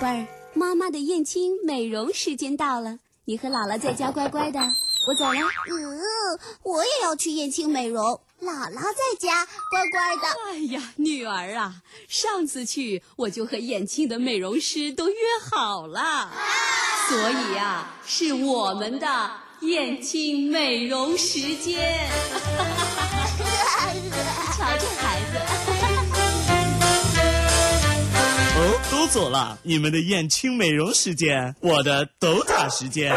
贝儿，妈妈的燕青美容时间到了，你和姥姥在家乖乖的，我走了。嗯，我也要去燕青美容，姥姥在家乖乖的。哎呀，女儿啊，上次去我就和燕青的美容师都约好了，所以呀，是我们的燕青美容时间。瞧这孩走了，你们的燕青美容时间，我的斗塔时间。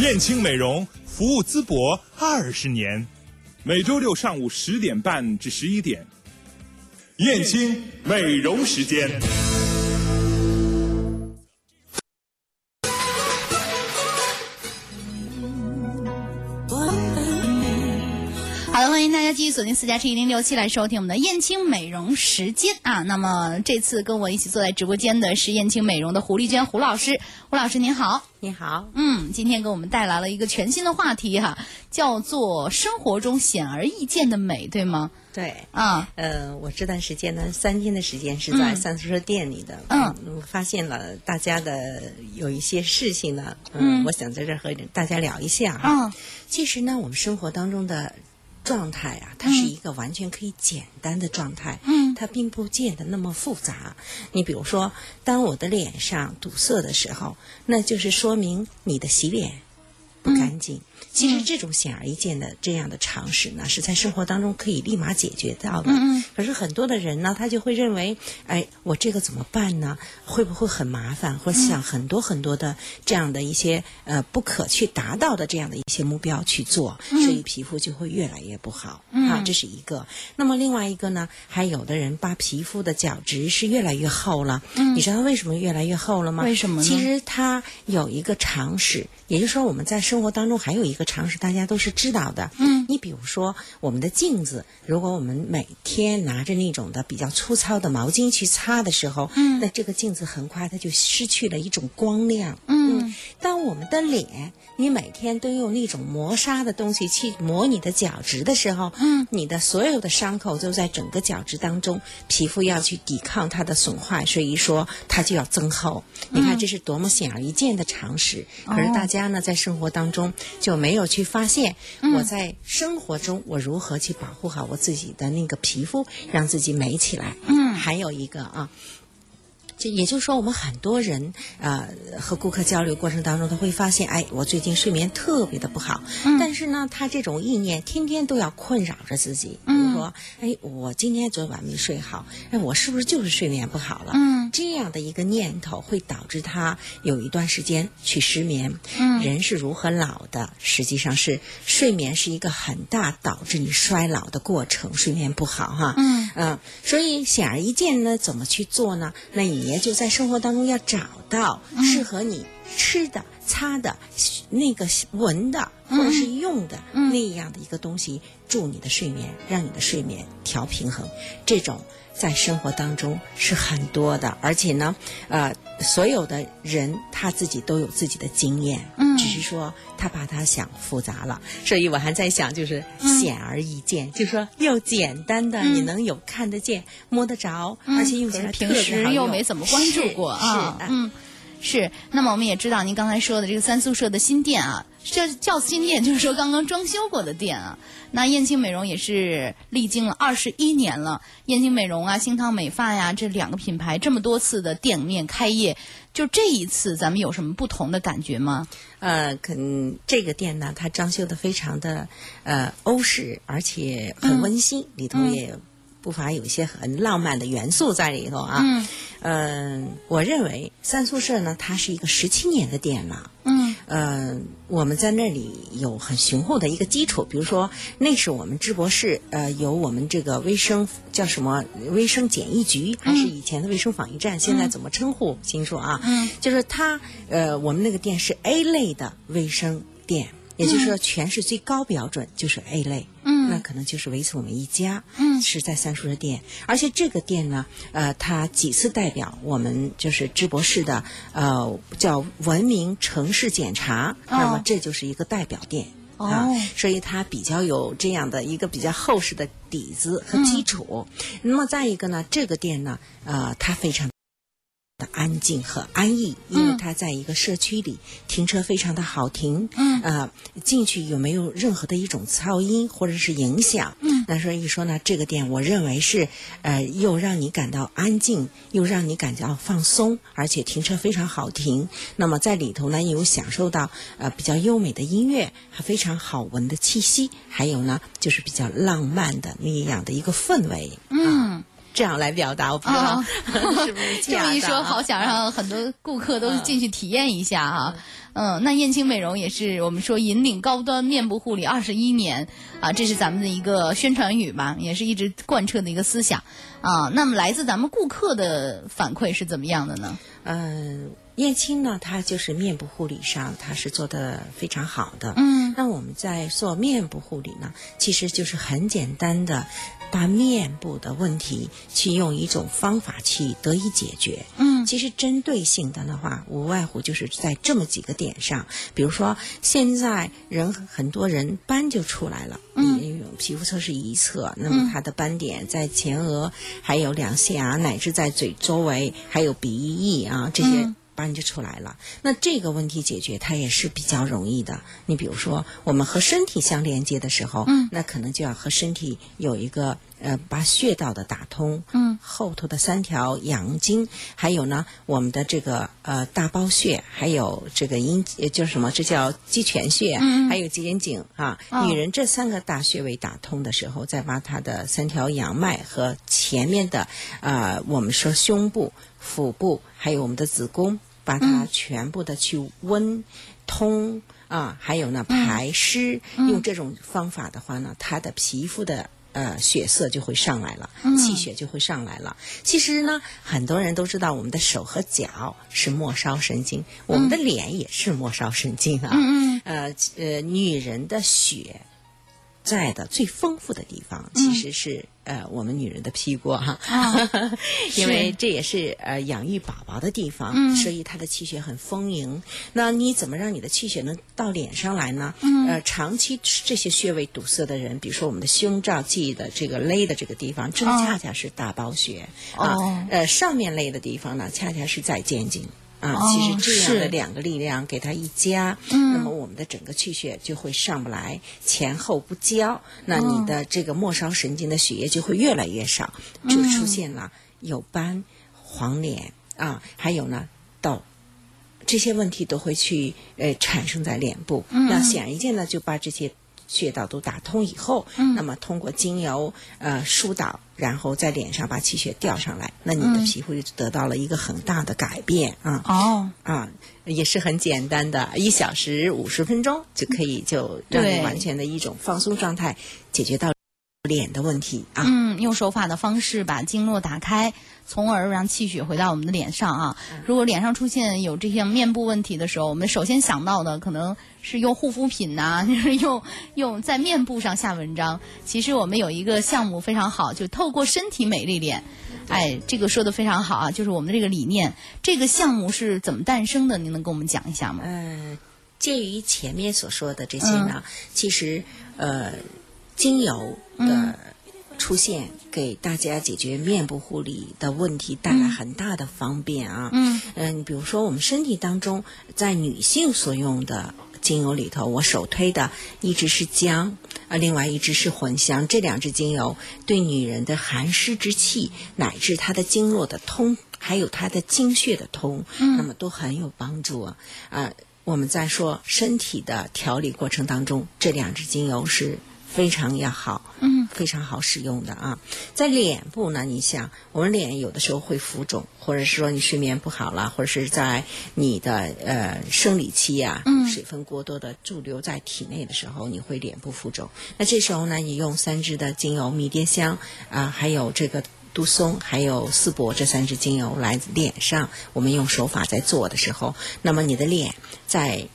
燕青美容服务淄博二十年，每周六上午十点半至十一点，燕青美容时间。续锁定四加七一零六七来收听我们的燕青美容时间啊。那么这次跟我一起坐在直播间的是燕青美容的胡丽娟胡老师，胡老师您好。你好，嗯，今天给我们带来了一个全新的话题哈，叫做生活中显而易见的美，对吗？对，啊，呃，我这段时间呢，三天的时间是在嗯三宿舍店里的，嗯我发现了大家的有一些事情呢，嗯我想在这儿和大家聊一下哈。嗯其实呢，我们生活当中的状态啊，它是一个完全可以简单的状态，嗯它并不见得那么复杂。你比如说，当我的脸上堵塞的时候，那就是说明你的洗脸不干净。其实这种显而易见的这样的常识呢，是在生活当中可以立马解决到的。嗯嗯可是很多的人呢，他就会认为，哎，我这个怎么办呢？会不会很麻烦？或者想很多很多的这样的一些呃不可去达到的这样的一些目标去做，所以皮肤就会越来越不好、啊，这是一个。那么另外一个呢，还有的人把皮肤的角质是越来越厚了。嗯你知道为什么越来越厚了吗？为什么呢其实它有一个常识，也就是说我们在生活当中还有一一个常识，大家都是知道的。嗯，你比如说我们的镜子，如果我们每天拿着那种的比较粗糙的毛巾去擦的时候，嗯，那这个镜子很快它就失去了一种光亮。嗯当我们的脸，你每天都用那种磨砂的东西去磨你的角质的时候，嗯，你的所有的伤口都在整个角质当中，皮肤要去抵抗它的损坏，所以说它就要增厚。你看这是多么显而易见的常识，可是大家呢在生活当中就没有去发现，我在生活中我如何去保护好我自己的那个皮肤，让自己美起来。嗯，还有一个啊。就也就是说，我们很多人呃和顾客交流过程当中，他会发现，哎，我最近睡眠特别的不好，但是呢，他这种意念天天都要困扰着自己，比如说，哎，我今天昨晚没睡好，哎，我是不是就是睡眠不好了？嗯，这样的一个念头会导致他有一段时间去失眠。嗯人是如何老的？实际上是睡眠是一个很大导致你衰老的过程，睡眠不好哈。嗯嗯，所以显而易见呢，怎么去做呢？那你也就在生活当中要找到适合你吃的、擦的、那个闻的或者是用的、那样的一个东西，助你的睡眠，让你的睡眠调平衡。这种在生活当中是很多的，而且呢，呃，所有的人他自己都有自己的经验，嗯。只是说他把它想复杂了，所以我还在想，就是显而易见，就说又简单的，你能有看得见、摸得着，而且用起来特平别好用。时又没怎么关注过是啊，是嗯。是，那么我们也知道您刚才说的这个三宿舍的新店啊，这叫新店，就是说刚刚装修过的店啊。那燕青美容也是历经了二十一年了，燕青美容啊、星汤美发呀这两个品牌这么多次的店面开业，就这一次咱们有什么不同的感觉吗？呃，可能这个店呢，它装修的非常的呃欧式，而且很温馨，里头也不乏有一些很浪漫的元素在里头啊。嗯嗯，我认为三宿舍呢，它是一个十七年的店了。嗯呃，我们在那里有很雄厚的一个基础，比如说那是我们淄博市呃有我们这个卫生叫什么卫生检疫局，还是以前的卫生防疫站，现在怎么称呼？清楚啊？嗯，就是它呃我们那个店是 A 类的卫生店。也就是说，全市最高标准就是 A 类，嗯那可能就是唯此我们一家，嗯是在三叔的店，而且这个店呢，呃，它几次代表我们就是淄博市的呃叫文明城市检查，那么这就是一个代表店。啊哦，所以它比较有这样的一个比较厚实的底子和基础。那么再一个呢，这个店呢，呃，它非常。的安静和安逸，因为它在一个社区里，停车非常的好停，嗯呃，进去有没有任何的一种噪音或者是影响？嗯，那所以说呢，这个店我认为是呃，又让你感到安静，又让你感到放松，而且停车非常好停。那么在里头呢，有享受到呃比较优美的音乐和非常好闻的气息，还有呢就是比较浪漫的那样的一个氛围。嗯。这样来表达，我不知道、哦 是不是 这么一说，好想让很多顾客都进去体验一下哈。嗯，那燕青美容也是我们说引领高端面部护理二十一年啊，这是咱们的一个宣传语吧，也是一直贯彻的一个思想啊。那么来自咱们顾客的反馈是怎么样的呢？嗯，燕青呢，它就是面部护理上，它是做的非常好的。嗯，那我们在做面部护理呢，其实就是很简单的，把面部的问题去用一种方法去得以解决。嗯其实针对性的的话，无外乎就是在这么几个点上，比如说现在人很多人斑就出来了，嗯皮肤测试一测，那么它的斑点在前额，还有两颊，乃至在嘴周围，还有鼻翼啊这些。嗯斑就出来了，那这个问题解决它也是比较容易的。你比如说，我们和身体相连接的时候，嗯那可能就要和身体有一个呃把穴道的打通，嗯，后头的三条阳经，还有呢我们的这个呃大包穴，还有这个阴呃就是什么，这叫鸡泉穴，嗯还有脊椎颈啊。哦女人这三个大穴位打通的时候，再把她的三条阳脉和前面的呃我们说胸部、腹部，还有我们的子宫。把它全部的去温通啊，还有呢排湿，用这种方法的话呢，它的皮肤的。呃，血色就会上来了，气血就会上来了。其实呢，很多人都知道，我们的手和脚是末梢神经，我们的脸也是末梢神经啊。嗯呃呃，女人的血在的最丰富的地方，其实是、呃我们女人的屁股哈，因为这也是呃养育宝宝的地方，嗯所以她的气血很丰盈。那你怎么让你的气血能到脸上来呢？嗯呃，长期这些穴位堵塞的人，比如说我们的胸罩系的这个勒的这个地方，正哦恰恰是大包穴、啊哦。呃，上面勒的地方呢，恰恰是在肩颈。啊，哦其实这样的两个力量给它一加，嗯。那么我们的整个气血就会上不来，前后不交，那你的这个末梢神经的血液就会越来越少，就出现了有斑、黄脸啊，还有呢痘。这些问题都会去呃产生在脸部，那显而易见呢，就把这些穴道都打通以后，那么通过精油呃疏导，然后在脸上把气血调上来，那你的皮肤就得到了一个很大的改变啊。哦，啊，也是很简单的，一小时五十分钟就可以就让你完全的一种放松状态解决到脸的问题啊。嗯，用手法的方式把经络打开，从而让气血回到我们的脸上啊。如果脸上出现有这些面部问题的时候，我们首先想到的可能是用护肤品呐、就是用用在面部上下文章。其实我们有一个项目非常好，就透过身体美丽脸。哎，这个说的非常好啊，就是我们的这个理念。这个项目是怎么诞生的？您能跟我们讲一下吗？呃，介于前面所说的这些呢，其实呃，精油的出现给大家解决面部护理的问题带来很大的方便啊。嗯嗯，比如说我们身体当中，在女性所用的精油里头，我首推的一支是姜，啊，另外一支是茴香，这两支精油对女人的寒湿之气，乃至她的经络的通，还有她的经血的通，那么都很有帮助啊。啊，我们在说身体的调理过程当中，这两支精油是非常要好，嗯，非常好使用的啊。在脸部呢，你想，我们脸有的时候会浮肿，或者是说你睡眠不好了，或者是在你的呃生理期啊，嗯水分过多的驻留在体内的时候，你会脸部浮肿。那这时候呢，你用三支的精油，迷迭香啊、还有这个。杜松还有丝柏这三支精油来脸上，我们用手法在做的时候，那么你的脸在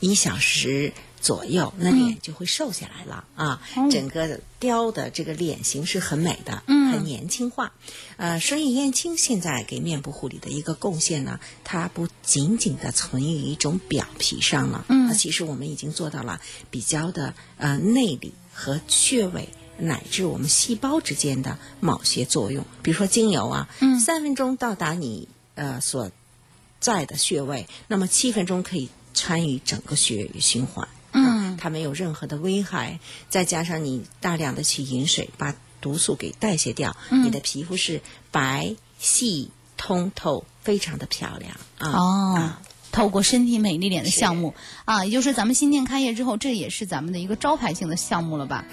一小时左右，那脸就会瘦下来了、啊，整个雕的这个脸型是很美的。嗯很年轻化。呃，所以燕青现在给面部护理的一个贡献呢，它不仅仅的存于一种表皮上了，嗯，其实我们已经做到了比较的呃内里和穴位。乃至我们细胞之间的某些作用，比如说精油啊，嗯，三分钟到达你呃所在的穴位，那么七分钟可以参与整个血液循环，嗯，它没有任何的危害，再加上你大量的去饮水，把毒素给代谢掉，你的皮肤是白细通透，非常的漂亮啊。哦。透过身体美丽脸的项目啊，也就是咱们新店开业之后，这也是咱们的一个招牌性的项目了吧？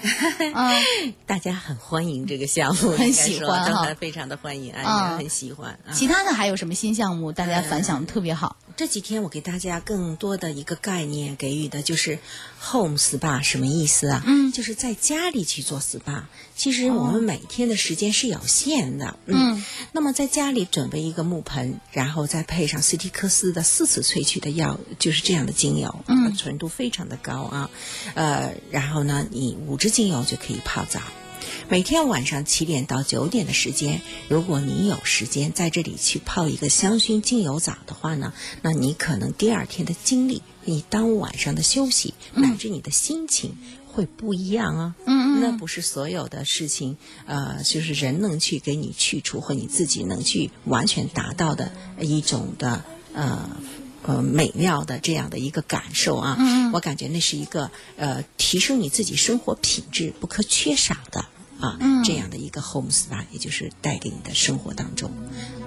啊，大家很欢迎这个项目，很喜欢哈，非常的欢迎啊，很喜欢。其他的还有什么新项目？大家反响特别好。这几天我给大家更多的一个概念给予的就是 home spa 什么意思啊？嗯，就是在家里去做 spa。其实我们每天的时间是有限的，嗯，那么在家里准备一个木盆，然后再配上斯蒂克斯的四次萃取的药，就是这样的精油，嗯，纯度非常的高啊，呃，然后呢，你五支精油就可以泡澡。每天晚上七点到九点的时间，如果你有时间在这里去泡一个香薰精油澡的话呢，那你可能第二天的精力，你当晚上的休息，乃至你的心情会不一样啊。嗯嗯。那不是所有的事情，呃，就是人能去给你去除，或你自己能去完全达到的一种的呃呃美妙的这样的一个感受啊。嗯。我感觉那是一个呃提升你自己生活品质不可缺少的。啊，这样的一个 home spa，也就是带给你的生活当中，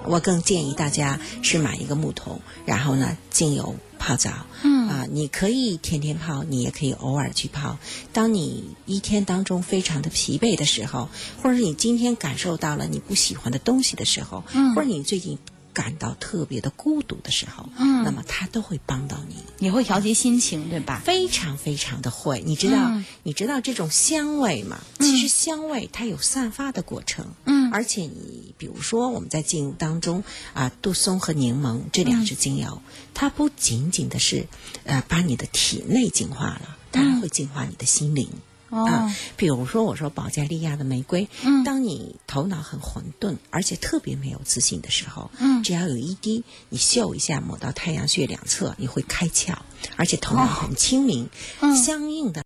我更建议大家是买一个木桶，然后呢，精油泡澡。嗯啊，你可以天天泡，你也可以偶尔去泡。当你一天当中非常的疲惫的时候，或者你今天感受到了你不喜欢的东西的时候，嗯，或者你最近。感到特别的孤独的时候，嗯，那么它都会帮到你，也会调节心情，对吧？非常非常的会，你知道，你知道这种香味吗？其实香味它有散发的过程，嗯，而且你比如说我们在精油当中啊，杜松和柠檬这两支精油，它不仅仅的是呃把你的体内净化了，它还会净化你的心灵。啊，比如说我说保加利亚的玫瑰，嗯，当你头脑很混沌，而且特别没有自信的时候，嗯，只要有一滴，你嗅一下，抹到太阳穴两侧，你会开窍，而且头脑很清明。嗯，相应的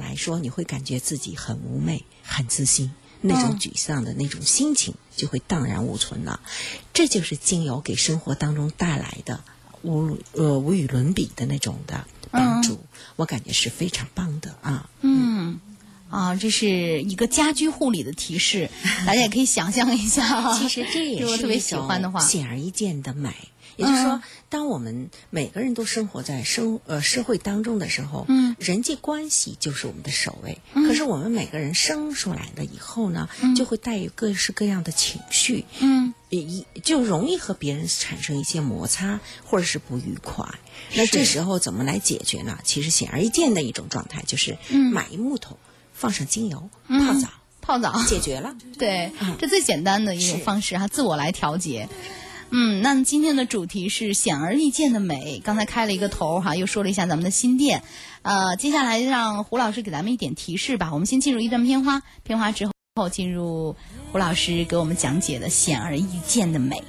来说，你会感觉自己很妩媚、很自信，那种沮丧的那种心情就会荡然无存了。这就是精油给生活当中带来的无呃无与伦比的那种的。帮助，我感觉是非常棒的啊。嗯，啊，这是一个家居护理的提示，大家也可以想象一下。其实这也是特别喜欢的话，显而易见的美。也就是说，当我们每个人都生活在生呃社会当中的时候，嗯，人际关系就是我们的首位。可是我们每个人生出来了以后呢，就会带有各式各样的情绪，嗯，一就容易和别人产生一些摩擦或者是不愉快。那这时候怎么来解决呢？其实显而易见的一种状态就是，买一木头，放上精油，泡澡，泡澡解决了。对，这最简单的一种方式哈，自我来调节。嗯，那今天的主题是显而易见的美。刚才开了一个头哈，又说了一下咱们的新店。呃，接下来让胡老师给咱们一点提示吧。我们先进入一段片花，片花之后进入胡老师给我们讲解的显而易见的美。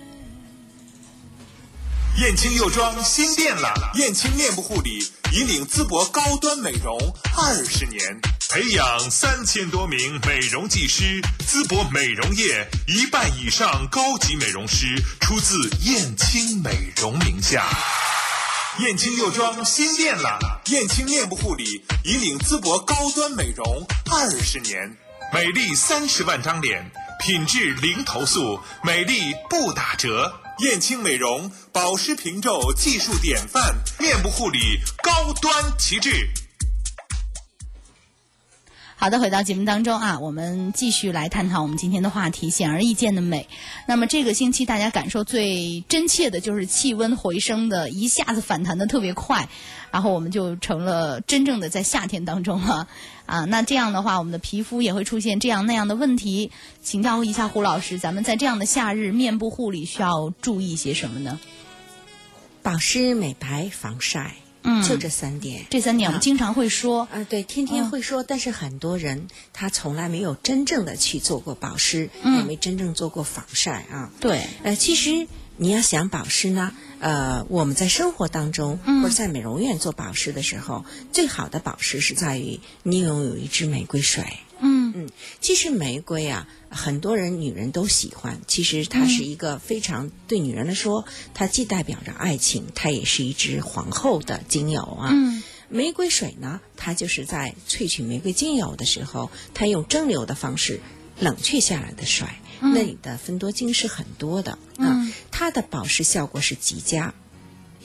燕青又装新店了，燕青面部护理引领淄博高端美容二十年。培养三千多名美容技师，淄博美容业一半以上高级美容师出自燕青美容名下。燕青又装新店了，燕青面部护理引领淄博高端美容二十年，美丽三十万张脸，品质零投诉，美丽不打折。燕青美容保湿平皱技术典范，面部护理高端旗帜。好的，回到节目当中啊，我们继续来探讨我们今天的话题——显而易见的美。那么这个星期大家感受最真切的就是气温回升的一下子反弹的特别快，然后我们就成了真正的在夏天当中了 啊。那这样的话，我们的皮肤也会出现这样那样的问题。请教一下胡老师，咱们在这样的夏日，面部护理需要注意些什么呢？保湿、美白、防晒。嗯就这三点。这三点我们经常会说，啊，对，天天会说，但是很多人他从来没有真正的去做过保湿，嗯也没真正做过防晒啊。对，呃，其实你要想保湿呢，呃，我们在生活当中、嗯或者在美容院做保湿的时候，最好的保湿是在于你拥有一支玫瑰水。其实玫瑰啊，很多人女人都喜欢。其实它是一个非常、对女人来说，它既代表着爱情，它也是一支皇后的精油啊。嗯玫瑰水呢，它就是在萃取玫瑰精油的时候，它用蒸馏的方式冷却下来的水，那里的芬多精是很多的啊，它的保湿效果是极佳。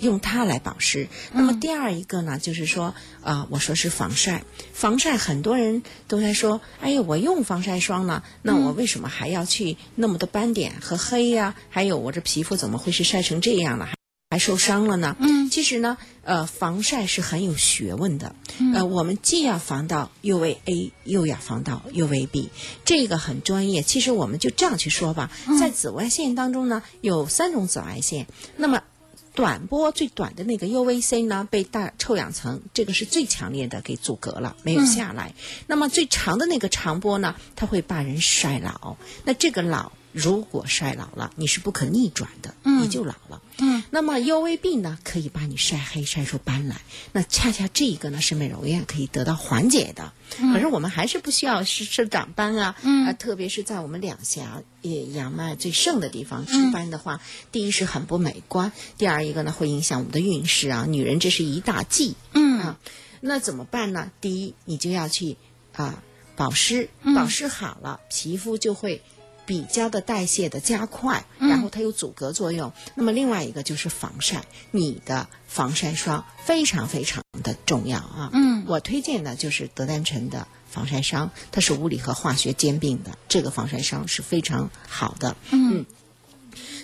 用它来保湿。那么第二一个呢，就是说，啊、我说是防晒。防晒很多人都在说，哎呀，我用防晒霜呢，那我为什么还要去那么多斑点和黑呀、还有我这皮肤怎么会是晒成这样了？还还受伤了呢？嗯，其实呢，呃，防晒是很有学问的。呃，我们既要防到 UVA，又要防到 UVB，这个很专业。其实我们就这样去说吧，在紫外线当中呢，有三种紫外线。那么短波最短的那个 UVC 呢，被大臭氧层这个是最强烈的给阻隔了，没有下来。那么最长的那个长波呢，它会把人衰老。那这个老如果衰老了，你是不可逆转的，你就老了。嗯，那么 UVB 呢，可以把你晒黑、晒出斑来。那恰恰这一个呢，是美容院可以得到缓解的。可是我们还是不需要是是长斑啊，嗯、呃，特别是在我们两颊也阳脉最盛的地方出斑的话，第一是很不美观，第二一个呢会影响我们的运势啊。女人这是一大忌，嗯啊，那怎么办呢？第一，你就要去啊保湿，保湿好了，皮肤就会。比较的代谢的加快，然后它有阻隔作用。那么另外一个就是防晒，你的防晒霜非常非常的重要啊。嗯，我推荐的就是德丹臣的防晒霜，它是物理和化学兼并的，这个防晒霜是非常好的。嗯。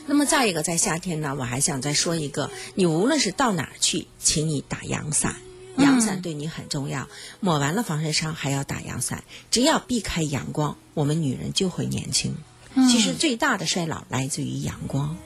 那么再一个，在夏天呢，我还想再说一个，你无论是到哪儿去，请你打阳伞。阳伞对你很重要，抹完了防晒霜还要打阳伞。只要避开阳光，我们女人就会年轻。其实最大的衰老来自于阳光。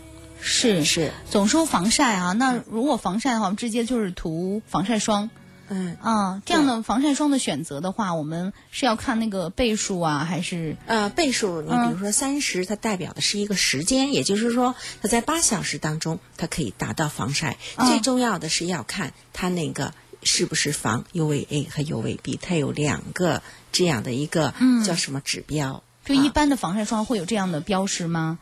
是是，总说防晒啊，那如果防晒的话，我们直接就是涂防晒霜。嗯啊，这样的防晒霜的选择的话，我们是要看那个倍数啊，还是呃倍数？你比如说三十，它代表的是一个时间，也就是说它在八小时当中，它可以达到防晒。最重要的是要看它那个是不是防 UVA 和 UVB，它有两个这样的一个叫什么指标？就一般的防晒霜会有这样的标识吗？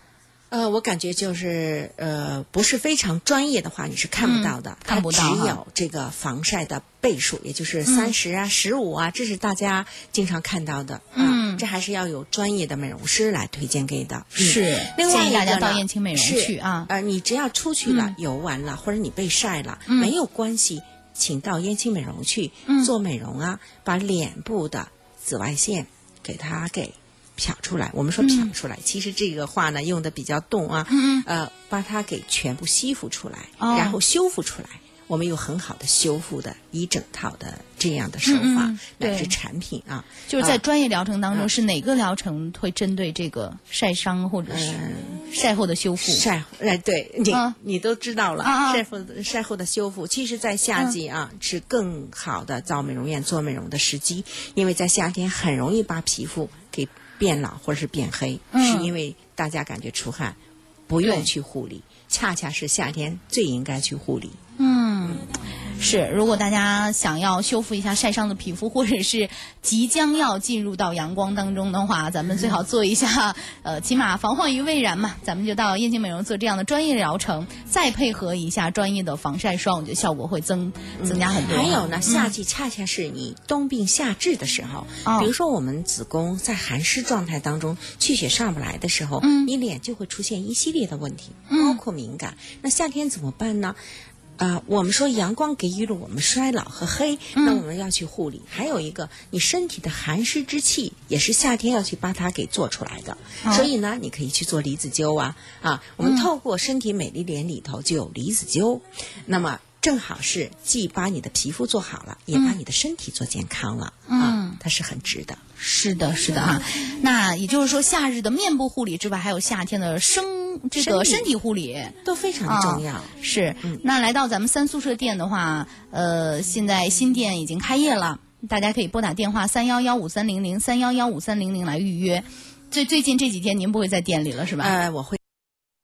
呃，我感觉就是呃，不是非常专业的话，你是看不到的，嗯看不到它只有这个防晒的倍数，也就是三十啊、十五啊，这是大家经常看到的。嗯啊这还是要有专业的美容师来推荐给的。嗯是另外建议大家到燕青美容是去啊呃，你只要出去了、嗯游玩了，或者你被晒了，没有关系，请到燕青美容去、嗯做美容啊，把脸部的紫外线给它给。漂出来，我们说漂出来，其实这个话呢用的比较动啊，嗯呃，把它给全部吸附出来，哦。然后修复出来。我们有很好的修复的一整套的这样的手法，乃至产品啊，就是在专业疗程当中，啊。是哪个疗程会针对这个晒伤或者是晒后的修复？晒，哎，对你、啊。你都知道了，晒后的晒后的修复，其实，在夏季啊、是更好的到美容院做美容的时机，因为在夏天很容易把皮肤给变老或者是变黑，嗯是因为大家感觉出汗，不用去护理，恰恰是夏天最应该去护理。嗯，是。如果大家想要修复一下晒伤的皮肤，或者是即将要进入到阳光当中的话，咱们最好做一下，呃，起码防患于未然嘛。咱们就到燕京美容做这样的专业疗程，再配合一下专业的防晒霜，我觉得效果会增增加很多。还有呢，夏季恰恰是你冬病夏治的时候，哦比如说我们子宫在寒湿状态当中，气血上不来的时候，嗯你脸就会出现一系列的问题，包括敏感。那夏天怎么办呢？啊、我们说阳光给予了我们衰老和黑，嗯那我们要去护理。还有一个，你身体的寒湿之气也是夏天要去把它给做出来的。哦所以呢，你可以去做离子灸啊啊，我们透过身体美丽脸里头就有离子灸，那么。正好是既把你的皮肤做好了，也把你的身体做健康了、啊，它是很值的。是的，是的啊。那也就是说，夏日的面部护理之外，还有夏天的生这个身体护理。都非常的重要。啊是，那来到咱们三宿舍店的话，呃，现在新店已经开业了，大家可以拨打电话三幺幺五三零零三幺幺五三零零来预约。最最近这几天您不会在店里了是吧？呃，我会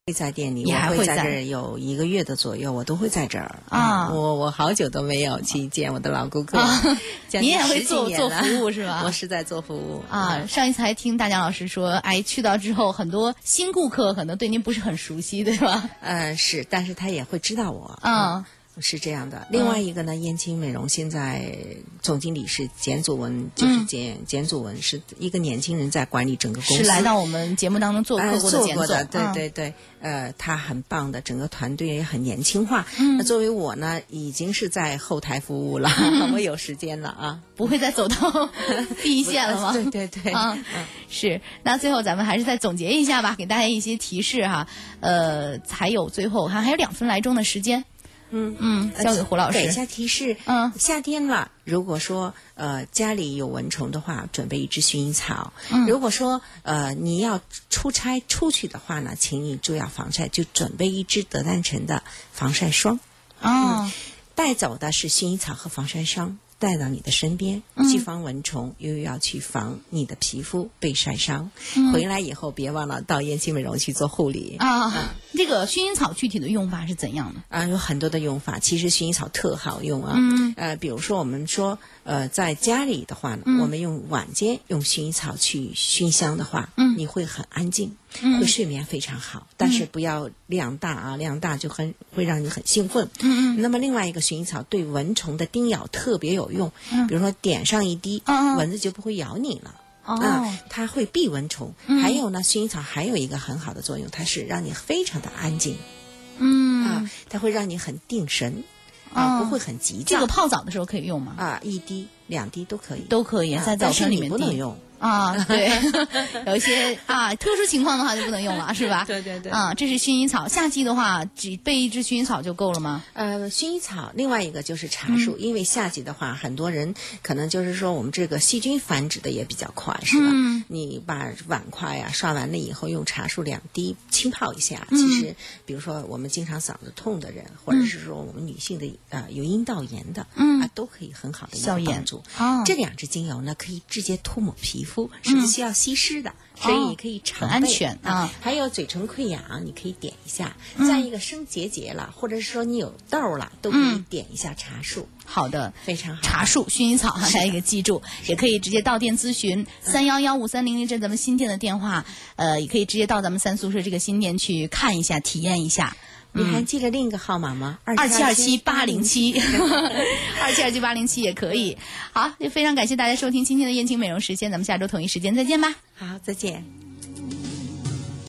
会在店里，你还会在在这儿有一个月的左右，我都会在这儿。啊我我好久都没有去见我的老顾客，你也会做做服务是吧？我是在做服务啊，上一次还听大江老师说，哎，去到之后很多新顾客可能对您不是很熟悉，对吧？呃，是，但是他也会知道我。嗯是这样的。另外一个呢，燕青美容现在总经理是简祖文，就是简简祖文是一个年轻人在管理整个公司，是来到我们节目当中做客呃过的简总，做过的，对嗯对对，呃，他很棒的，整个团队也很年轻化。嗯那作为我呢，已经是在后台服务了，我有时间了啊。不会再走到 第一线了吗？对对对，啊，是。那最后咱们还是再总结一下吧，给大家一些提示哈。呃，还有最后还还有两分来钟的时间，嗯嗯，交给胡老师。给一下提示。嗯夏天了，如果说呃家里有蚊虫的话，准备一支薰衣草。嗯如果说呃你要出差出去的话呢，请你注意要防晒，就准备一支德丹臣的防晒霜。哦，带走的是薰衣草和防晒霜，带到你的身边，嗯既防蚊虫，又要去防你的皮肤被晒伤。嗯回来以后别忘了到燕青美容去做护理。啊，这个薰衣草具体的用法是怎样的？啊，有很多的用法，其实薰衣草特好用啊。嗯呃，比如说我们说，呃，在家里的话呢，嗯我们用晚间用薰衣草去熏香的话，嗯你会很安静，嗯会睡眠非常好。但是不要量大啊，量大就很会让你很兴奋。嗯嗯那么另外一个薰衣草对蚊虫的叮咬特别有用，嗯比如说点上一滴，蚊子就不会咬你了。哦啊，它会避蚊虫。嗯还有呢，薰衣草还有一个很好的作用，它是让你非常的安静。嗯啊，它会让你很定神，啊，哦不会很急躁。这个泡澡的时候可以用吗？啊，一滴、两滴都可以，都可以啊在早但是你晨里面滴不能用。啊，对，有一些啊特殊情况的话就不能用了，是吧？对对对啊，这是薰衣草，夏季的话只备一支薰衣草就够了吗？呃，薰衣草，另外一个就是茶树，因为夏季的话，很多人可能就是说我们这个细菌繁殖的也比较快，是吧？嗯你把碗筷呀、刷完了以后，用茶树两滴浸泡一下。嗯其实，比如说我们经常嗓子痛的人，或者是说我们女性的呃有阴道炎的，嗯啊，都可以很好的消炎帮助。哦这两支精油呢，可以直接涂抹皮肤，是不需要吸湿的。所以你可以常安全啊还有嘴唇溃疡，你可以点一下；嗯。再一个生结节了，或者是说你有痘儿了，都可以点一下茶树，好的，非常好。茶树、薰衣草哈，大家给记住，也可以直接到店咨询三幺幺五三零零，这咱们新店的电话，呃，也可以直接到咱们三宿舍这个新店去看一下、体验一下。你还记得另一个号码吗？二七二七八零七，二七二七八零七 也可以。好，也非常感谢大家收听今天的燕青美容时间，咱们下周同一时间再见吧。好，再见。